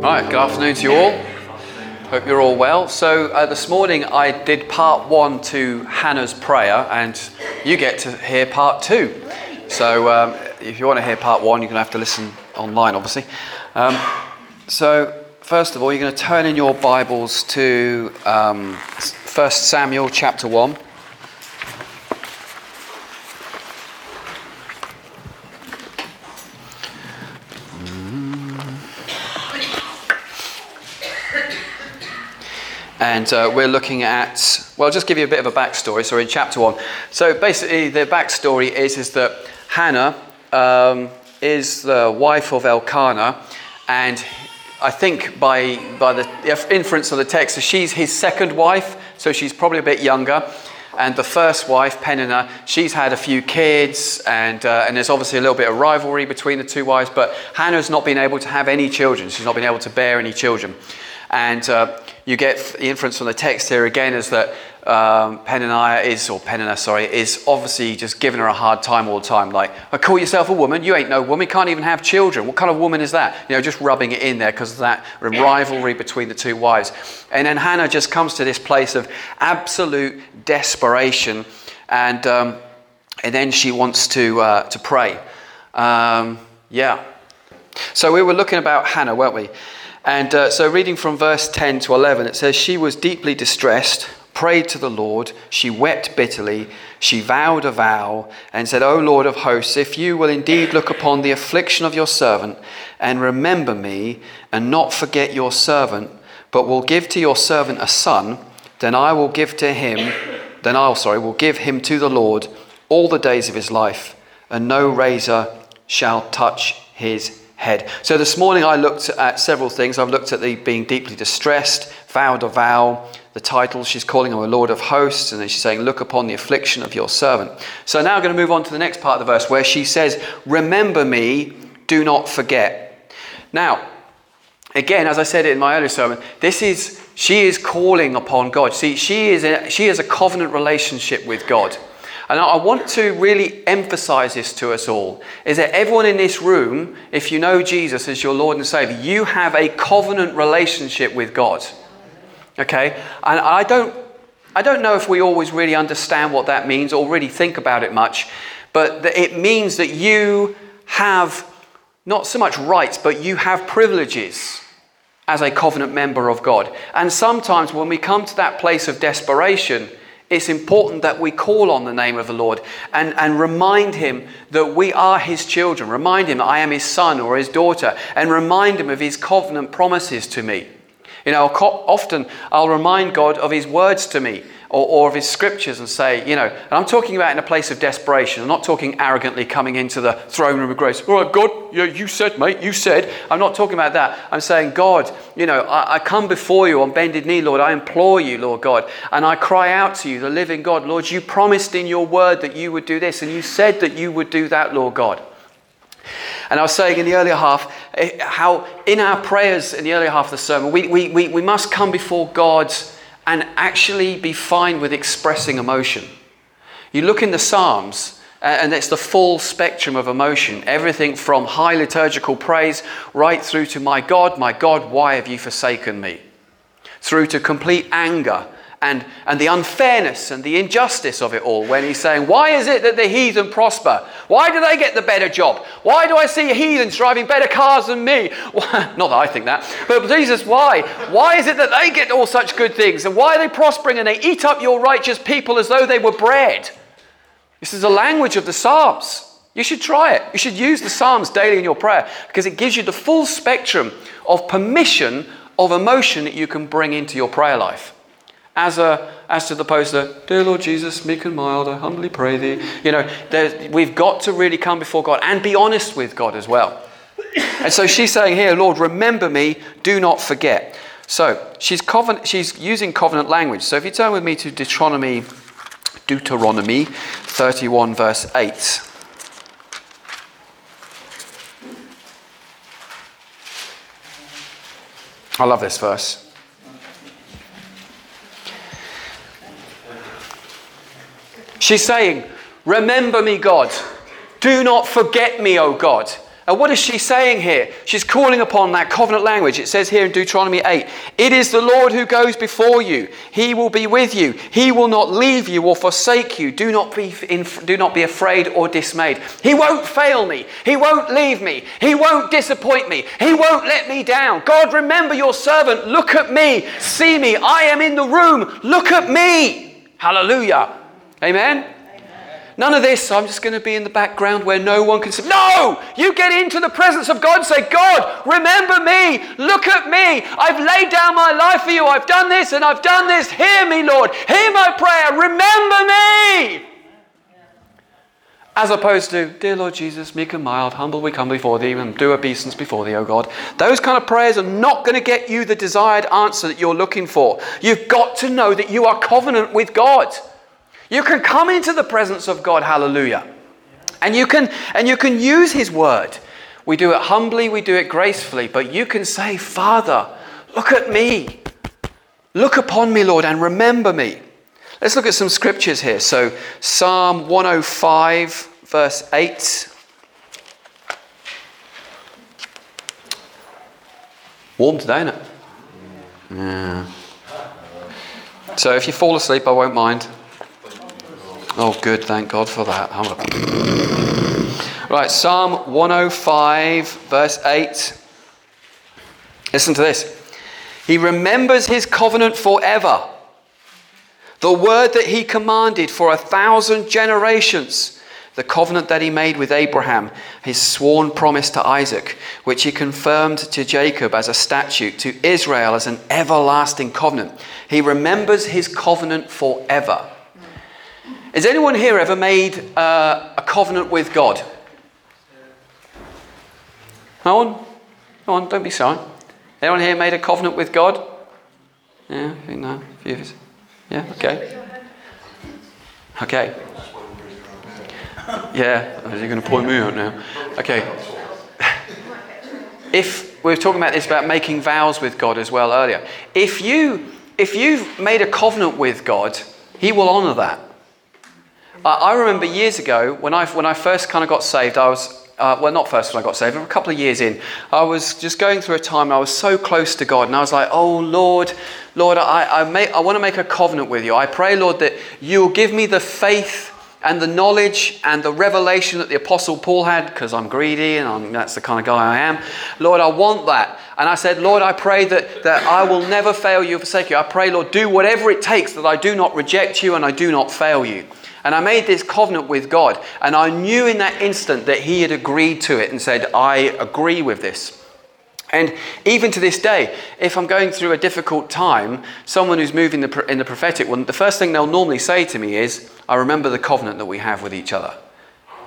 Right, good afternoon to you all. Hope you're all well. So, uh, this morning I did part one to Hannah's prayer, and you get to hear part two. So, um, if you want to hear part one, you're going to have to listen online, obviously. Um, so, first of all, you're going to turn in your Bibles to um, 1 Samuel chapter 1. And uh, we're looking at well I'll just give you a bit of a backstory so in chapter one so basically the backstory is is that hannah um, is the wife of elkanah and i think by by the inference of the text so she's his second wife so she's probably a bit younger and the first wife, Peninnah, she's had a few kids, and, uh, and there's obviously a little bit of rivalry between the two wives, but Hannah's not been able to have any children. She's not been able to bear any children. And uh, you get the inference from the text here again is that um, Peninnah is, or Peninnah, sorry, is obviously just giving her a hard time all the time. Like, I call yourself a woman, you ain't no woman, can't even have children. What kind of woman is that? You know, just rubbing it in there because of that rivalry between the two wives. And then Hannah just comes to this place of absolute desperation, and um, and then she wants to uh, to pray. Um, yeah. So we were looking about Hannah, weren't we? And uh, so, reading from verse 10 to 11, it says, She was deeply distressed, prayed to the Lord, she wept bitterly, she vowed a vow, and said, O Lord of hosts, if you will indeed look upon the affliction of your servant, and remember me, and not forget your servant, but will give to your servant a son, then I will give to him, then I'll, sorry, will give him to the Lord all the days of his life, and no razor shall touch his head. So this morning I looked at several things. I've looked at the being deeply distressed, vowed a vow, the title she's calling him a Lord of hosts, and then she's saying, Look upon the affliction of your servant. So now I'm going to move on to the next part of the verse where she says, Remember me, do not forget. Now, again, as I said in my earlier sermon, this is she is calling upon God. See, she is a, she has a covenant relationship with God. And I want to really emphasize this to us all is that everyone in this room, if you know Jesus as your Lord and Savior, you have a covenant relationship with God. Okay? And I don't, I don't know if we always really understand what that means or really think about it much, but it means that you have not so much rights, but you have privileges as a covenant member of God. And sometimes when we come to that place of desperation, it's important that we call on the name of the Lord and, and remind him that we are his children. Remind him I am his son or his daughter, and remind him of his covenant promises to me. You know, often I'll remind God of his words to me or, or of his scriptures and say, you know, and I'm talking about in a place of desperation. I'm not talking arrogantly coming into the throne room of grace. All right, God, yeah, you said, mate, you said. I'm not talking about that. I'm saying, God, you know, I, I come before you on bended knee, Lord. I implore you, Lord God, and I cry out to you, the living God. Lord, you promised in your word that you would do this, and you said that you would do that, Lord God. And I was saying in the earlier half eh, how in our prayers in the earlier half of the sermon, we, we, we, we must come before God's and actually be fine with expressing emotion. You look in the Psalms, uh, and it's the full spectrum of emotion everything from high liturgical praise right through to, My God, my God, why have you forsaken me? Through to complete anger and, and the unfairness and the injustice of it all when he's saying, Why is it that the heathen prosper? Why do they get the better job? Why do I see heathens driving better cars than me? Not that I think that, but Jesus, why? Why is it that they get all such good things? And why are they prospering and they eat up your righteous people as though they were bread? This is the language of the Psalms. You should try it. You should use the Psalms daily in your prayer because it gives you the full spectrum of permission of emotion that you can bring into your prayer life as, a, as to the poster, Dear Lord Jesus, meek and mild, I humbly pray thee. You know, we've got to really come before God and be honest with God as well. And so she's saying here, Lord, remember me, do not forget. So she's, she's using covenant language. So if you turn with me to Deuteronomy, Deuteronomy 31, verse 8. I love this verse. She's saying, Remember me, God. Do not forget me, O God. And what is she saying here? She's calling upon that covenant language. It says here in Deuteronomy 8 It is the Lord who goes before you. He will be with you. He will not leave you or forsake you. Do not be, in, do not be afraid or dismayed. He won't fail me. He won't leave me. He won't disappoint me. He won't let me down. God, remember your servant. Look at me. See me. I am in the room. Look at me. Hallelujah. Amen. None of this, I'm just going to be in the background where no one can see. No! You get into the presence of God and say, God, remember me. Look at me. I've laid down my life for you. I've done this and I've done this. Hear me, Lord. Hear my prayer. Remember me. As opposed to, Dear Lord Jesus, meek and mild, humble we come before thee, and do obeisance before thee, O God. Those kind of prayers are not going to get you the desired answer that you're looking for. You've got to know that you are covenant with God. You can come into the presence of God, hallelujah. And you can and you can use his word. We do it humbly, we do it gracefully, but you can say, "Father, look at me. Look upon me, Lord, and remember me." Let's look at some scriptures here. So, Psalm 105 verse 8 Warm today, isn't it? Yeah. So if you fall asleep, I won't mind. Oh, good. Thank God for that. Right, Psalm 105, verse 8. Listen to this. He remembers his covenant forever, the word that he commanded for a thousand generations, the covenant that he made with Abraham, his sworn promise to Isaac, which he confirmed to Jacob as a statute, to Israel as an everlasting covenant. He remembers his covenant forever. Has anyone here ever made uh, a covenant with God? No one? No one, don't be shy. Anyone here made a covenant with God? Yeah, I think no. A few of us. Yeah, okay. Okay. Yeah, are you going to point me out now? Okay. If we were talking about this about making vows with God as well earlier. If you if you've made a covenant with God, He will honour that. I remember years ago when I, when I first kind of got saved, I was, uh, well, not first when I got saved, a couple of years in, I was just going through a time I was so close to God and I was like, oh Lord, Lord, I, I, I want to make a covenant with you. I pray, Lord, that you will give me the faith and the knowledge and the revelation that the Apostle Paul had, because I'm greedy and I'm, that's the kind of guy I am. Lord, I want that. And I said, Lord, I pray that, that I will never fail you or forsake you. I pray, Lord, do whatever it takes that I do not reject you and I do not fail you. And I made this covenant with God. And I knew in that instant that He had agreed to it and said, I agree with this. And even to this day, if I'm going through a difficult time, someone who's moving in the prophetic one, the first thing they'll normally say to me is, I remember the covenant that we have with each other.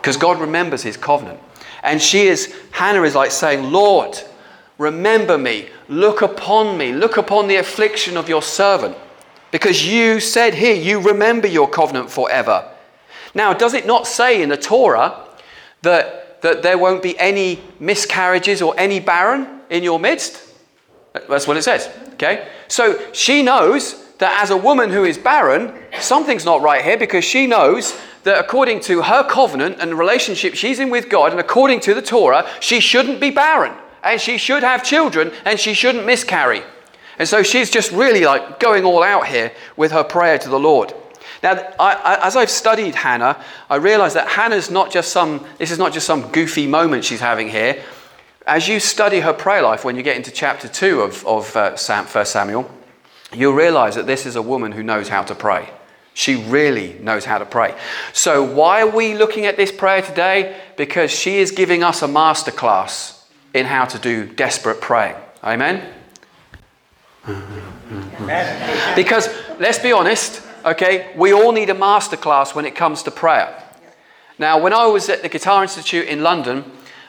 Because God remembers His covenant. And she is, Hannah is like saying, Lord, remember me, look upon me, look upon the affliction of your servant. Because you said here, you remember your covenant forever. Now, does it not say in the Torah that, that there won't be any miscarriages or any barren in your midst? That's what it says. Okay? So she knows that as a woman who is barren, something's not right here because she knows that according to her covenant and the relationship she's in with God, and according to the Torah, she shouldn't be barren and she should have children and she shouldn't miscarry. And so she's just really like going all out here with her prayer to the Lord. Now, I, I, as I've studied Hannah, I realize that Hannah's not just some, this is not just some goofy moment she's having here. As you study her prayer life, when you get into chapter 2 of, of uh, Sam, 1 Samuel, you'll realize that this is a woman who knows how to pray. She really knows how to pray. So, why are we looking at this prayer today? Because she is giving us a masterclass in how to do desperate praying. Amen? Because let's be honest, okay, we all need a masterclass when it comes to prayer. Now, when I was at the Guitar Institute in London,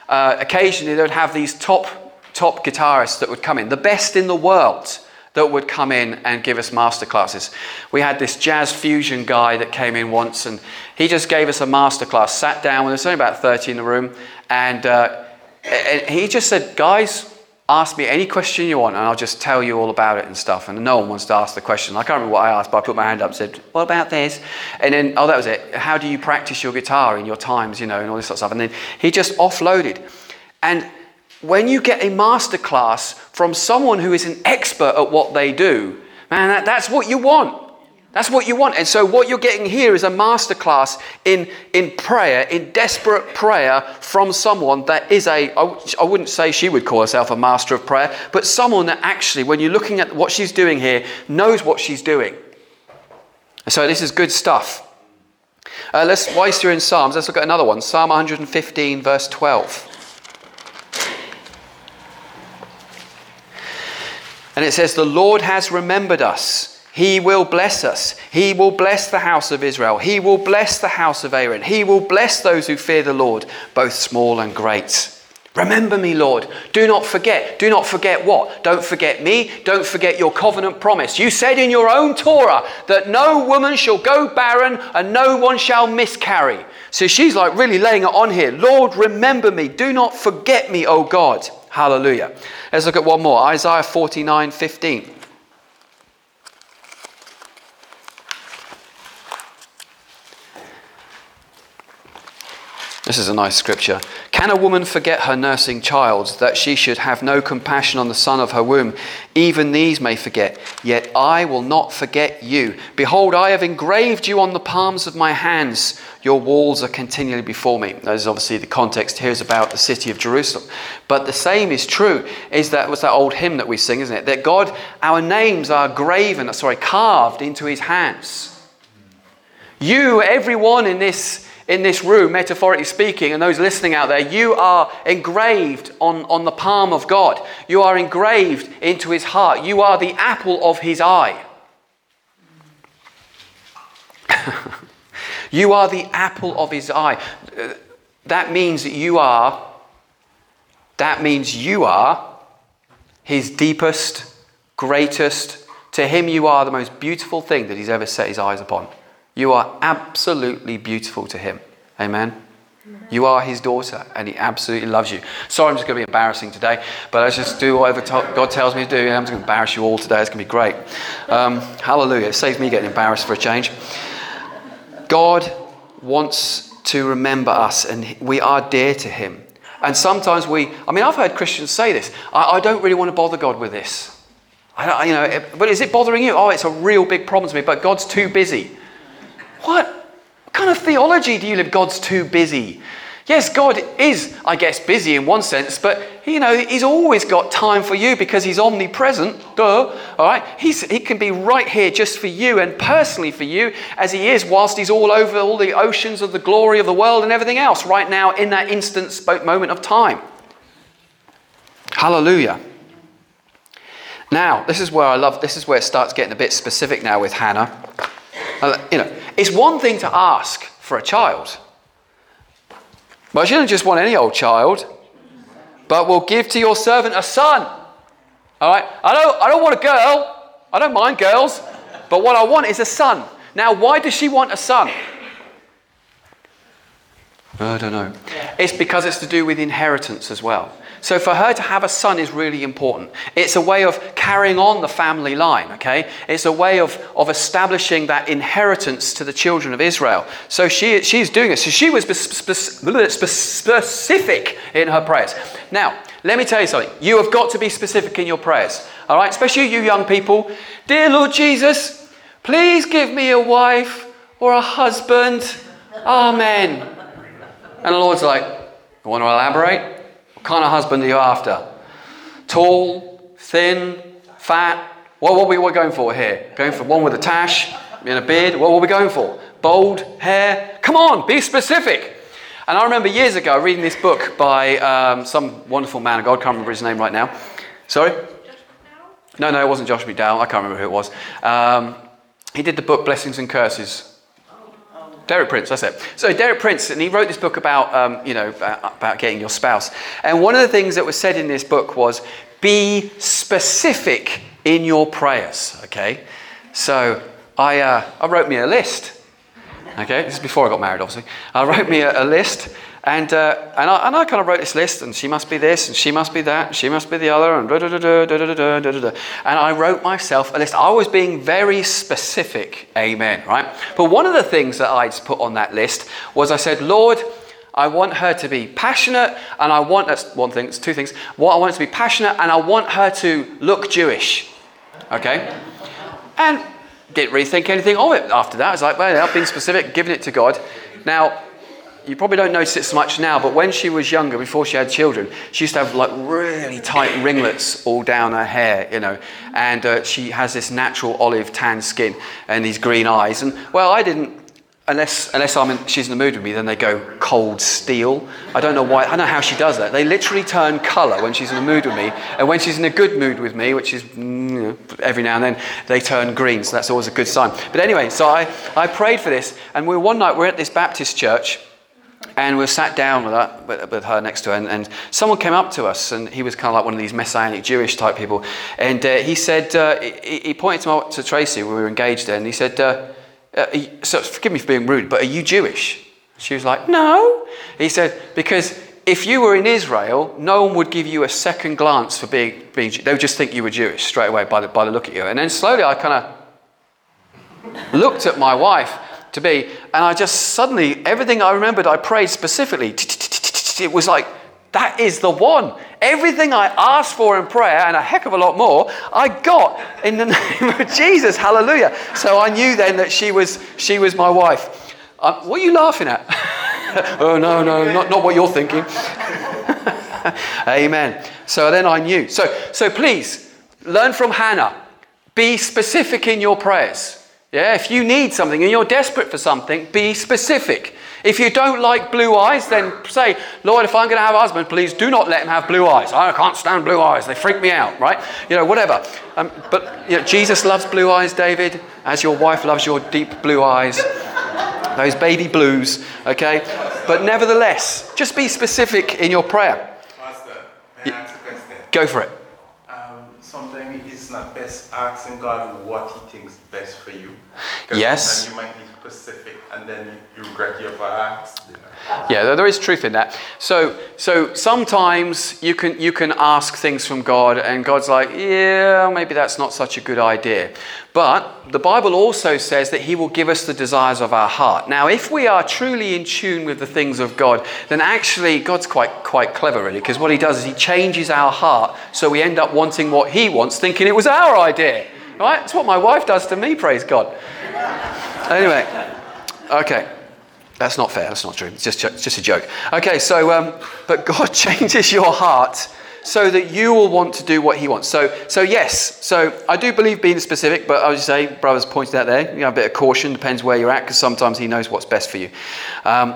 uh, occasionally they would have these top top guitarists that would come in, the best in the world that would come in and give us masterclasses. We had this jazz fusion guy that came in once, and he just gave us a masterclass. Sat down, when there's only about 30 in the room, and, uh, and he just said, "Guys, ask me any question you want and I'll just tell you all about it and stuff. And no one wants to ask the question. I can't remember what I asked, but I put my hand up and said, What about this? And then, oh, that was it. How do you practice your guitar in your times, you know, and all this sort of stuff. And then he just offloaded. And when you get a masterclass from someone who is an expert at what they do, man, that, that's what you want. That's what you want. And so, what you're getting here is a masterclass in, in prayer, in desperate prayer from someone that is a, I wouldn't say she would call herself a master of prayer, but someone that actually, when you're looking at what she's doing here, knows what she's doing. So, this is good stuff. Uh, let's, whilst you're in Psalms, let's look at another one Psalm 115, verse 12. And it says, The Lord has remembered us. He will bless us. He will bless the house of Israel. He will bless the house of Aaron. He will bless those who fear the Lord, both small and great. Remember me, Lord. Do not forget. Do not forget what? Don't forget me. Don't forget your covenant promise. You said in your own Torah that no woman shall go barren and no one shall miscarry. So she's like really laying it on here. Lord, remember me. Do not forget me, O God. Hallelujah. Let's look at one more Isaiah 49 15. This is a nice scripture. Can a woman forget her nursing child, that she should have no compassion on the son of her womb? Even these may forget, yet I will not forget you. Behold, I have engraved you on the palms of my hands. Your walls are continually before me. That is obviously the context here is about the city of Jerusalem. But the same is true, is that was that old hymn that we sing, isn't it? That God, our names are graven, sorry, carved into his hands. You, everyone in this in this room, metaphorically speaking, and those listening out there, you are engraved on, on the palm of God. You are engraved into his heart. You are the apple of his eye. you are the apple of his eye. Uh, that means that you are, that means you are his deepest, greatest. To him, you are the most beautiful thing that he's ever set his eyes upon. You are absolutely beautiful to him. Amen. You are his daughter, and he absolutely loves you. Sorry, I'm just going to be embarrassing today, but I just do whatever God tells me to do. I'm just going to embarrass you all today. It's going to be great. Um, hallelujah. It saves me getting embarrassed for a change. God wants to remember us, and we are dear to him. And sometimes we, I mean, I've heard Christians say this I, I don't really want to bother God with this. I, you know, but is it bothering you? Oh, it's a real big problem to me, but God's too busy. What? What kind of theology do you live? God's too busy. Yes, God is, I guess, busy in one sense, but you know, He's always got time for you because He's omnipresent. Duh. All right, he's, He can be right here just for you and personally for you, as He is, whilst He's all over all the oceans of the glory of the world and everything else, right now in that instant spoke moment of time. Hallelujah. Now, this is where I love. This is where it starts getting a bit specific now with Hannah. You know, it's one thing to ask for a child, but you don't just want any old child, but will give to your servant a son. All right? I don't, I don't want a girl. I don't mind girls. But what I want is a son. Now, why does she want a son? I don't know. It's because it's to do with inheritance as well. So for her to have a son is really important. It's a way of carrying on the family line, okay? It's a way of, of establishing that inheritance to the children of Israel. So she, she's doing it. So she was specific in her prayers. Now, let me tell you something. You have got to be specific in your prayers, all right? Especially you young people. Dear Lord Jesus, please give me a wife or a husband. Amen. And the Lord's like, you want to elaborate? Kind of husband are you after? Tall, thin, fat? What, what are we going for here? Going for one with a tash and a beard? What are we going for? Bold hair? Come on, be specific. And I remember years ago reading this book by um, some wonderful man of God, can't remember his name right now. Sorry? No, no, it wasn't Josh McDowell. I can't remember who it was. Um, he did the book Blessings and Curses. Derek Prince, that's it. So Derek Prince, and he wrote this book about, um, you know, about getting your spouse. And one of the things that was said in this book was, be specific in your prayers. Okay, so I, uh, I wrote me a list. Okay, this is before I got married, obviously. I wrote me a, a list, and, uh, and, I, and I kind of wrote this list, and she must be this, and she must be that, and she must be the other, and da da da da da da da da. And I wrote myself a list. I was being very specific, amen, right? But one of the things that I'd put on that list was I said, Lord, I want her to be passionate, and I want that's one thing, it's two things. What I want her to be passionate, and I want her to look Jewish. Okay? And didn't really think anything of it after that. I was like, well, I've been specific, giving it to God. Now, you probably don't notice it so much now, but when she was younger, before she had children, she used to have like really tight ringlets all down her hair, you know, and uh, she has this natural olive tan skin and these green eyes. And well, I didn't, unless unless I'm in, she's in the mood with me, then they go cold steel. I don't know why. I don't know how she does that. They literally turn colour when she's in the mood with me, and when she's in a good mood with me, which is mm, you know, every now and then, they turn green. So that's always a good sign. But anyway, so I I prayed for this, and we one night we're at this Baptist church and we sat down with her, with, her next to her, and, and, someone came up to us, and he was kind of like one of these messianic Jewish type people. And uh, he said, uh, he, he, pointed to, to Tracy, we were engaged there, and he said, uh, uh so forgive me for being rude, but are you Jewish? She was like, no. He said, because if you were in Israel, no one would give you a second glance for being, being they would just think you were Jewish straight away by the, by the look at you. And then slowly I kind of looked at my wife to be. And I just suddenly, everything I remembered, I prayed specifically. It was like, that is the one. Everything I asked for in prayer, and a heck of a lot more, I got in the name of Jesus. Hallelujah. So I knew then that she was, she was my wife. Um, what are you laughing at? oh, no, no, not, not what you're thinking. Amen. So then I knew. So, so please, learn from Hannah. Be specific in your prayers. Yeah, if you need something and you're desperate for something, be specific. If you don't like blue eyes, then say, Lord, if I'm going to have a husband, please do not let him have blue eyes. I can't stand blue eyes. They freak me out, right? You know, whatever. Um, but you know, Jesus loves blue eyes, David, as your wife loves your deep blue eyes. Those baby blues, okay? But nevertheless, just be specific in your prayer. Pastor, Go for it not best asking God what He thinks best for you. Yes. you might be specific and then you regret you ever asked. Yeah, there is truth in that. So, so sometimes you can you can ask things from God, and God's like, yeah, maybe that's not such a good idea. But the Bible also says that He will give us the desires of our heart. Now, if we are truly in tune with the things of God, then actually God's quite quite clever, really, because what He does is He changes our heart, so we end up wanting what He wants, thinking it was our idea. Right? That's what my wife does to me. Praise God. Anyway, okay. That's not fair. That's not true. It's just, it's just a joke. Okay, so, um, but God changes your heart so that you will want to do what He wants. So, so yes, so I do believe being specific, but I would say, brothers pointed out there, you know, a bit of caution, depends where you're at, because sometimes He knows what's best for you. Um,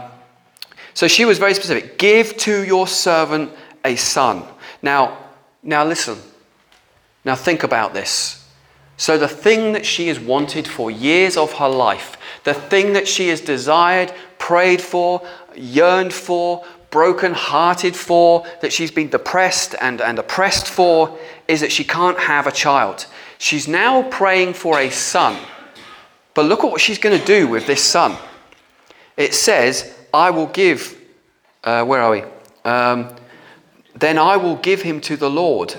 so she was very specific. Give to your servant a son. Now, now listen. Now think about this. So, the thing that she has wanted for years of her life, the thing that she has desired, prayed for, yearned for, broken hearted for, that she's been depressed and, and oppressed for, is that she can't have a child. She's now praying for a son. But look at what she's going to do with this son. It says, I will give, uh, where are we? Um, then I will give him to the Lord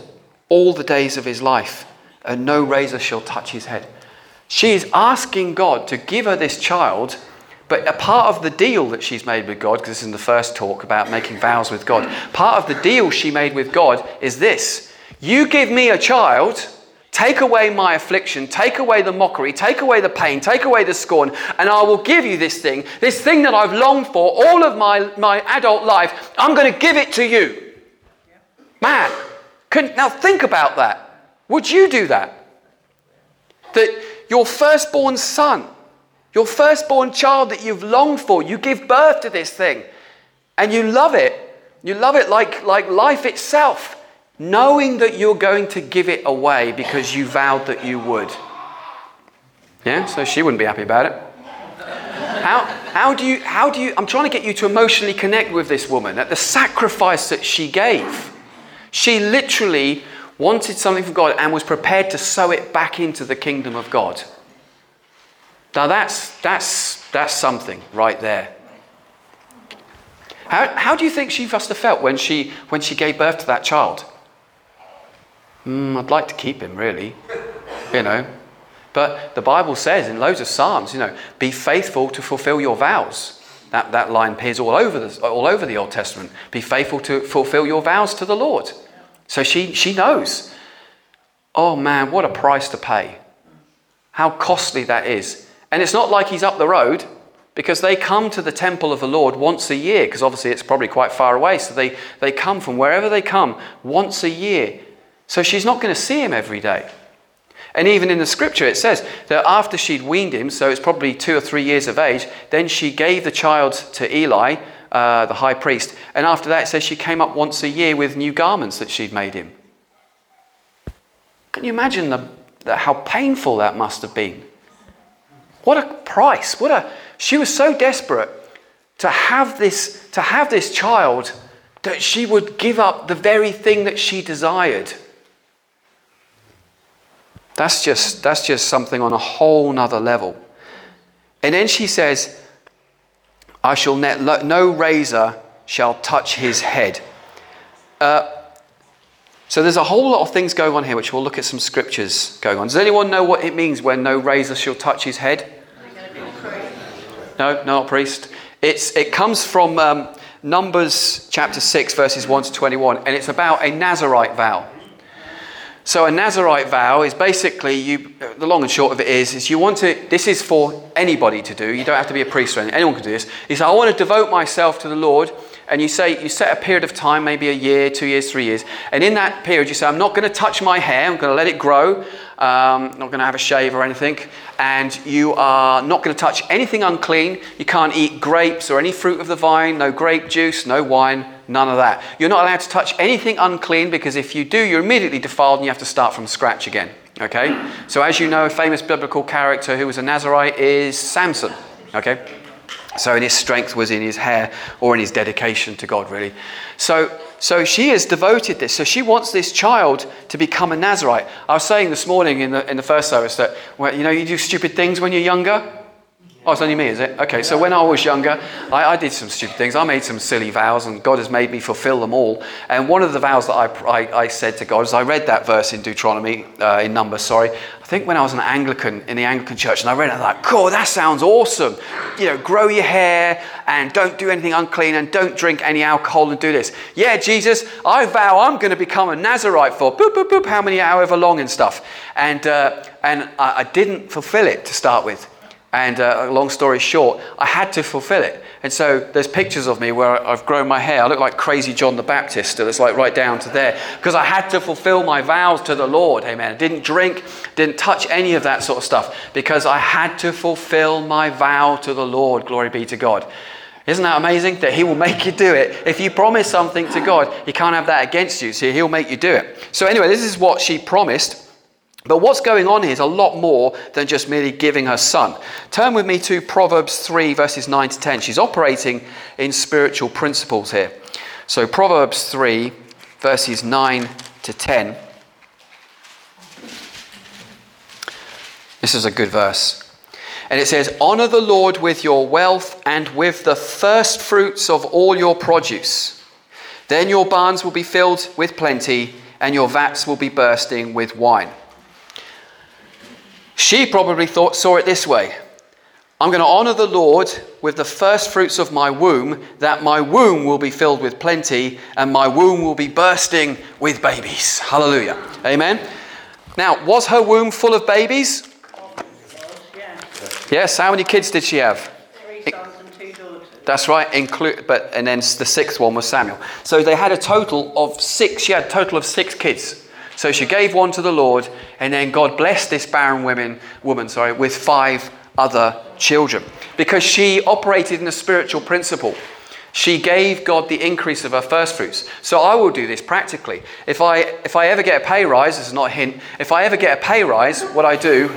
all the days of his life and no razor shall touch his head. She is asking God to give her this child, but a part of the deal that she's made with God, because this is in the first talk about making vows with God, part of the deal she made with God is this You give me a child, take away my affliction, take away the mockery, take away the pain, take away the scorn, and I will give you this thing, this thing that I've longed for all of my, my adult life. I'm going to give it to you. Man, can, now think about that. Would you do that? That your firstborn son, your firstborn child that you've longed for, you give birth to this thing and you love it. You love it like, like life itself, knowing that you're going to give it away because you vowed that you would. Yeah, so she wouldn't be happy about it. How, how, do you, how do you, I'm trying to get you to emotionally connect with this woman at the sacrifice that she gave. She literally wanted something from God and was prepared to sow it back into the kingdom of God. Now that's, that's, that's something right there. How, how do you think she must have felt when she, when she gave birth to that child? Mm, I'd like to keep him, really. You know. But the Bible says in loads of Psalms, you know, be faithful to fulfill your vows. That, that line appears all over, the, all over the Old Testament. Be faithful to fulfill your vows to the Lord. So she, she knows. Oh man, what a price to pay. How costly that is. And it's not like he's up the road because they come to the temple of the Lord once a year, because obviously it's probably quite far away. So they, they come from wherever they come once a year. So she's not going to see him every day. And even in the scripture, it says that after she'd weaned him, so it's probably two or three years of age, then she gave the child to Eli, uh, the high priest. And after that, it says she came up once a year with new garments that she'd made him. Can you imagine the, the, how painful that must have been? What a price! What a she was so desperate to have this to have this child that she would give up the very thing that she desired. That's just, that's just something on a whole nother level. And then she says, I shall net, no razor shall touch his head. Uh, so there's a whole lot of things going on here, which we'll look at some scriptures going on. Does anyone know what it means when no razor shall touch his head? No, no, not priest. It's, it comes from um, Numbers chapter 6, verses 1 to 21, and it's about a Nazarite vow. So a Nazarite vow is basically you. The long and short of it is, is you want to. This is for anybody to do. You don't have to be a priest or anything. Anyone can do this. Say, I want to devote myself to the Lord, and you say you set a period of time, maybe a year, two years, three years, and in that period you say, I'm not going to touch my hair. I'm going to let it grow. Um, not going to have a shave or anything. And you are not going to touch anything unclean. You can't eat grapes or any fruit of the vine, no grape juice, no wine, none of that. You're not allowed to touch anything unclean because if you do, you're immediately defiled and you have to start from scratch again. Okay? So, as you know, a famous biblical character who was a Nazarite is Samson. Okay? So, in his strength was in his hair or in his dedication to God, really. So, so she has devoted this. So she wants this child to become a Nazarite. I was saying this morning in the, in the first service that, well, you know, you do stupid things when you're younger. Oh, it's only me, is it? Okay, so when I was younger, I, I, did some stupid things. I made some silly vows, and God has made me fulfill them all. And one of the vows that I, I, I said to God is I read that verse in Deuteronomy, uh, in Numbers, sorry. I think when I was an Anglican in the Anglican church, and I read it, I was like, cool, that sounds awesome. You know, grow your hair, and don't do anything unclean, and don't drink any alcohol, and do this. Yeah, Jesus, I vow I'm going to become a Nazarite for boop, boop, boop, how many, however long, and stuff. And, uh, and I, I didn't fulfill it to start with. And uh, long story short, I had to fulfill it. And so there's pictures of me where I've grown my hair. I look like crazy John the Baptist, still. It's like right down to there. Because I had to fulfill my vows to the Lord. Amen. I didn't drink, didn't touch any of that sort of stuff. Because I had to fulfill my vow to the Lord. Glory be to God. Isn't that amazing? That He will make you do it. If you promise something to God, He can't have that against you. So He'll make you do it. So, anyway, this is what she promised. But what's going on here is a lot more than just merely giving her son. Turn with me to Proverbs 3, verses 9 to 10. She's operating in spiritual principles here. So, Proverbs 3, verses 9 to 10. This is a good verse. And it says, Honor the Lord with your wealth and with the first fruits of all your produce. Then your barns will be filled with plenty, and your vats will be bursting with wine. She probably thought, saw it this way I'm going to honor the Lord with the first fruits of my womb, that my womb will be filled with plenty and my womb will be bursting with babies. Hallelujah. Amen. Now, was her womb full of babies? Yes. How many kids did she have? Three sons and two daughters. That's right. Include, but and then the sixth one was Samuel. So they had a total of six. She had a total of six kids. So she gave one to the Lord, and then God blessed this barren woman, woman sorry, with five other children because she operated in a spiritual principle. She gave God the increase of her first fruits. So I will do this practically. If I if I ever get a pay rise, this is not a hint. If I ever get a pay rise, what I do,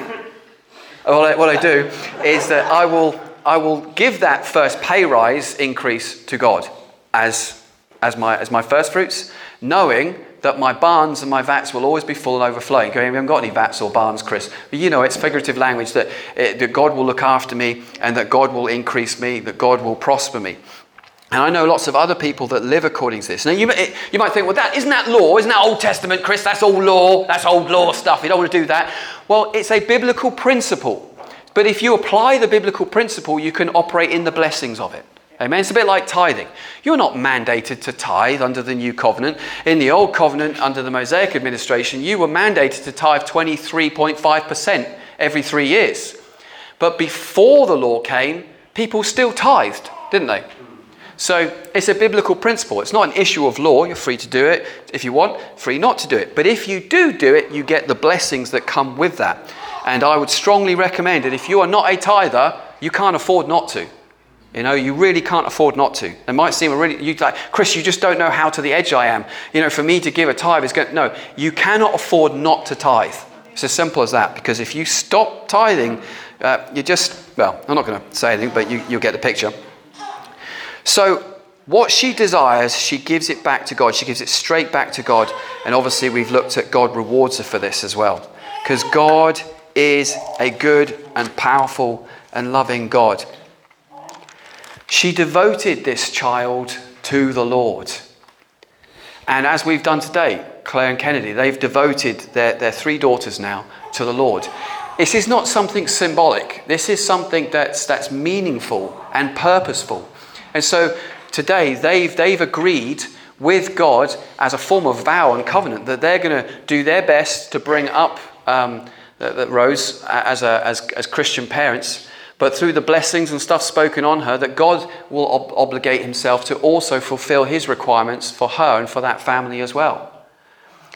what I, what I do is that I will I will give that first pay rise increase to God as as my as my first fruits, knowing that my barns and my vats will always be full and overflowing. We haven't got any vats or barns, Chris. But you know, it's figurative language that, it, that God will look after me and that God will increase me, that God will prosper me. And I know lots of other people that live according to this. Now, you, eh, you might think, well, that, isn't that law? Isn't that Old Testament, Chris? That's all law. That's old law stuff. You don't want to do that. Well, it's a biblical principle. But if you apply the biblical principle, you can operate in the blessings of it. Amen. It's a bit like tithing. You're not mandated to tithe under the new covenant. In the old covenant, under the Mosaic administration, you were mandated to tithe 23.5% every three years. But before the law came, people still tithed, didn't they? So it's a biblical principle. It's not an issue of law. You're free to do it if you want, free not to do it. But if you do do it, you get the blessings that come with that. And I would strongly recommend that If you are not a tither, you can't afford not to. You know, you really can't afford not to. It might seem a really, you like, Chris, you just don't know how to the edge I am. You know, for me to give a tithe is going, no, you cannot afford not to tithe. It's as simple as that. Because if you stop tithing, uh, you just, well, I'm not going to say anything, but you, you'll get the picture. So, what she desires, she gives it back to God. She gives it straight back to God. And obviously, we've looked at God rewards her for this as well. Because God is a good and powerful and loving God. She devoted this child to the Lord. And as we've done today, Claire and Kennedy, they've devoted their, their three daughters now to the Lord. This is not something symbolic. This is something that's, that's meaningful and purposeful. And so today they've, they've agreed with God as a form of vow and covenant that they're going to do their best to bring up um, Rose as, a, as, as Christian parents but through the blessings and stuff spoken on her, that God will ob- obligate himself to also fulfill his requirements for her and for that family as well.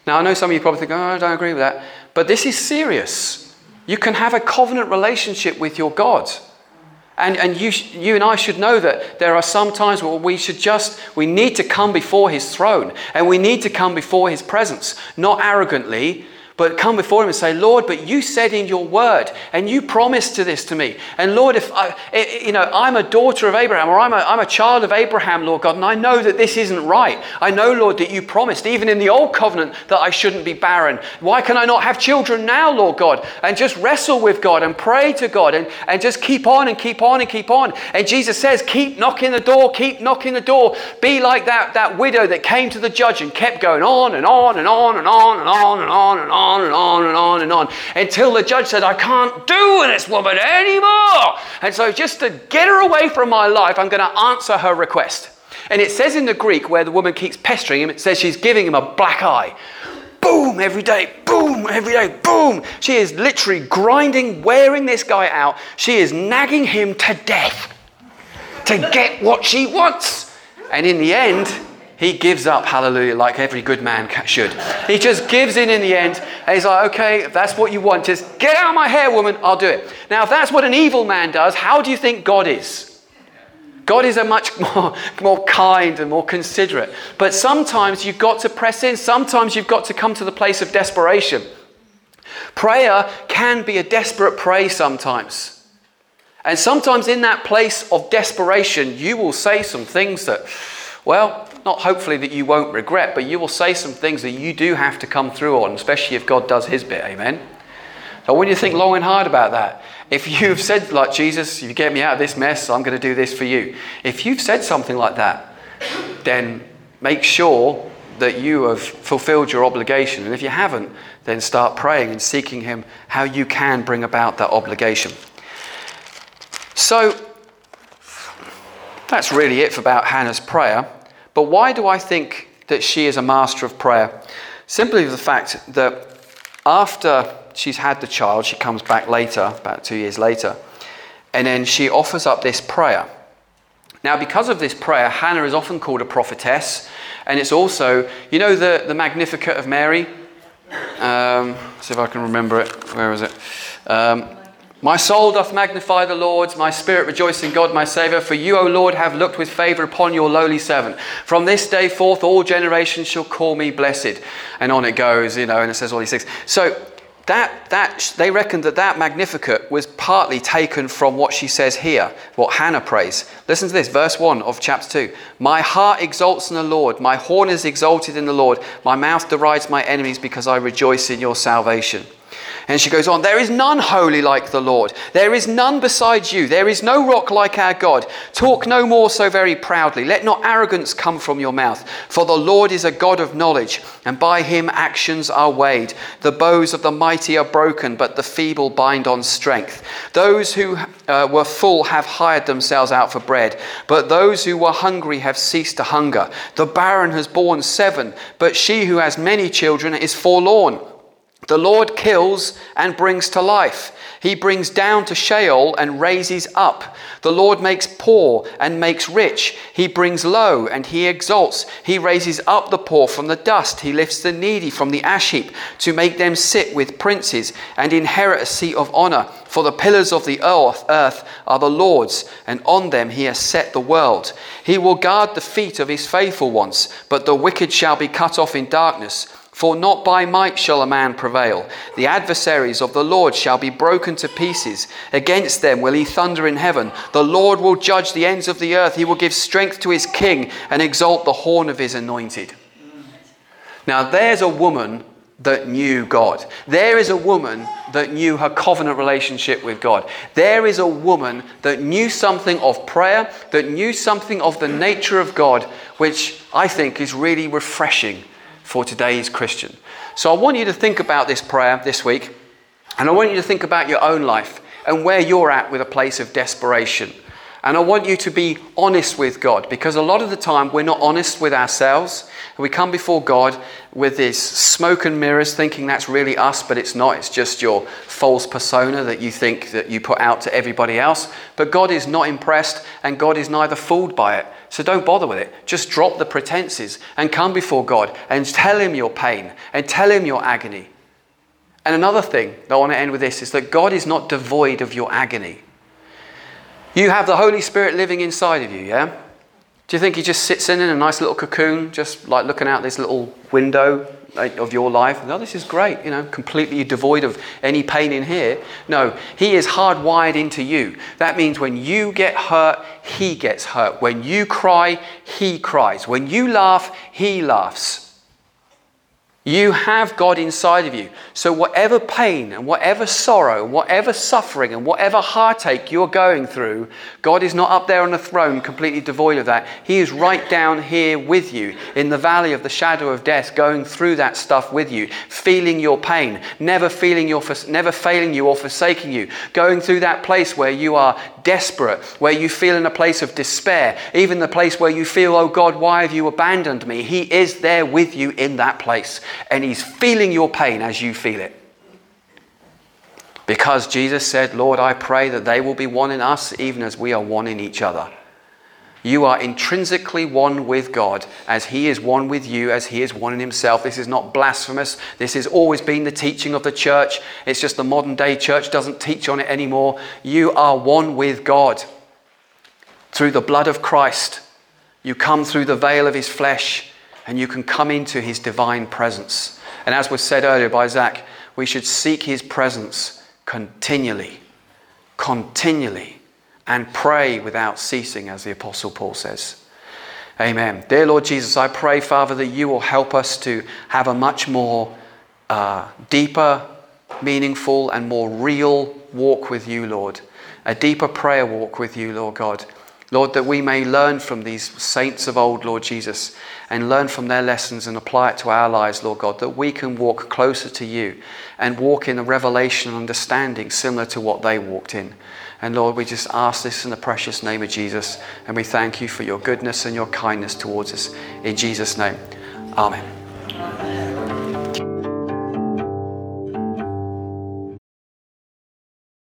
Now, I know some of you probably think, oh, I don't agree with that, but this is serious. You can have a covenant relationship with your God. And, and you, you and I should know that there are some times where we should just, we need to come before His throne and we need to come before His presence, not arrogantly, but come before him and say, Lord, but you said in your word, and you promised to this to me. And Lord, if I, eh, eh, you know, I'm a daughter of Abraham, or I'm a, I'm a child of Abraham, Lord God, and I know that this isn't right. I know, Lord, that you promised, even in the old covenant, that I shouldn't be barren. Why can I not have children now, Lord God? And just wrestle with God and pray to God and, and just keep on and keep on and keep on. And Jesus says, keep knocking the door, keep knocking the door. Be like that, that widow that came to the judge and kept going on and on and on and on and on and on and on on and on and on and on until the judge said, I can't do with this woman anymore. And so, just to get her away from my life, I'm going to answer her request. And it says in the Greek, where the woman keeps pestering him, it says she's giving him a black eye. Boom, every day, boom, every day, boom. She is literally grinding, wearing this guy out. She is nagging him to death to get what she wants. And in the end, he gives up, hallelujah, like every good man should. He just gives in in the end, and he's like, okay, if that's what you want, just get out of my hair, woman, I'll do it. Now, if that's what an evil man does, how do you think God is? God is a much more, more kind and more considerate. But sometimes you've got to press in, sometimes you've got to come to the place of desperation. Prayer can be a desperate pray sometimes. And sometimes in that place of desperation, you will say some things that, well, not hopefully that you won't regret, but you will say some things that you do have to come through on, especially if God does his bit. Amen. So want you think long and hard about that. If you've said, like, Jesus, you get me out of this mess, I'm going to do this for you. If you've said something like that, then make sure that you have fulfilled your obligation. And if you haven't, then start praying and seeking Him how you can bring about that obligation. So that's really it for about Hannah's prayer. But why do I think that she is a master of prayer? Simply the fact that after she's had the child, she comes back later, about two years later, and then she offers up this prayer. Now, because of this prayer, Hannah is often called a prophetess, and it's also, you know, the, the Magnificat of Mary? Um, see if I can remember it. Where is it? Um, my soul doth magnify the Lord, my spirit rejoices in God my Saviour. For you, O Lord, have looked with favour upon your lowly servant. From this day forth, all generations shall call me blessed. And on it goes, you know, and it says all these things. So that, that, they reckon that that Magnificat was partly taken from what she says here, what Hannah prays. Listen to this, verse 1 of chapter 2. My heart exalts in the Lord, my horn is exalted in the Lord, my mouth derides my enemies because I rejoice in your salvation. And she goes on, There is none holy like the Lord. There is none beside you. There is no rock like our God. Talk no more so very proudly. Let not arrogance come from your mouth. For the Lord is a God of knowledge, and by him actions are weighed. The bows of the mighty are broken, but the feeble bind on strength. Those who uh, were full have hired themselves out for bread, but those who were hungry have ceased to hunger. The barren has borne seven, but she who has many children is forlorn. The Lord kills and brings to life. He brings down to Sheol and raises up. The Lord makes poor and makes rich. He brings low and he exalts. He raises up the poor from the dust. He lifts the needy from the ash heap to make them sit with princes and inherit a seat of honor. For the pillars of the earth, earth are the Lord's, and on them he has set the world. He will guard the feet of his faithful ones, but the wicked shall be cut off in darkness. For not by might shall a man prevail. The adversaries of the Lord shall be broken to pieces. Against them will he thunder in heaven. The Lord will judge the ends of the earth. He will give strength to his king and exalt the horn of his anointed. Now, there's a woman that knew God. There is a woman that knew her covenant relationship with God. There is a woman that knew something of prayer, that knew something of the nature of God, which I think is really refreshing for today's Christian. So I want you to think about this prayer this week, and I want you to think about your own life and where you're at with a place of desperation. And I want you to be honest with God because a lot of the time we're not honest with ourselves. We come before God with this smoke and mirrors thinking that's really us, but it's not. It's just your false persona that you think that you put out to everybody else. But God is not impressed and God is neither fooled by it. So don't bother with it. Just drop the pretenses and come before God and tell Him your pain and tell Him your agony. And another thing that I want to end with this is that God is not devoid of your agony. You have the Holy Spirit living inside of you, yeah? Do you think He just sits in in a nice little cocoon, just like looking out this little window Uh, of your life? No, this is great, you know, completely devoid of any pain in here. No, He is hardwired into you. That means when you get hurt, He gets hurt. When you cry, He cries. When you laugh, He laughs. You have God inside of you. So, whatever pain and whatever sorrow, whatever suffering and whatever heartache you're going through, God is not up there on the throne completely devoid of that. He is right down here with you in the valley of the shadow of death, going through that stuff with you, feeling your pain, never feeling your, never failing you or forsaking you, going through that place where you are desperate, where you feel in a place of despair, even the place where you feel, oh God, why have you abandoned me? He is there with you in that place and He's feeling your pain as you feel it. Because Jesus said, Lord, I pray that they will be one in us even as we are one in each other. You are intrinsically one with God as He is one with you, as He is one in Himself. This is not blasphemous. This has always been the teaching of the church. It's just the modern day church doesn't teach on it anymore. You are one with God through the blood of Christ. You come through the veil of His flesh and you can come into his divine presence. And as was said earlier by Zach, we should seek his presence continually, continually, and pray without ceasing, as the Apostle Paul says. Amen. Dear Lord Jesus, I pray, Father, that you will help us to have a much more uh, deeper, meaningful, and more real walk with you, Lord. A deeper prayer walk with you, Lord God. Lord, that we may learn from these saints of old, Lord Jesus, and learn from their lessons and apply it to our lives, Lord God, that we can walk closer to you and walk in a revelation and understanding similar to what they walked in. And Lord, we just ask this in the precious name of Jesus, and we thank you for your goodness and your kindness towards us. In Jesus' name, Amen.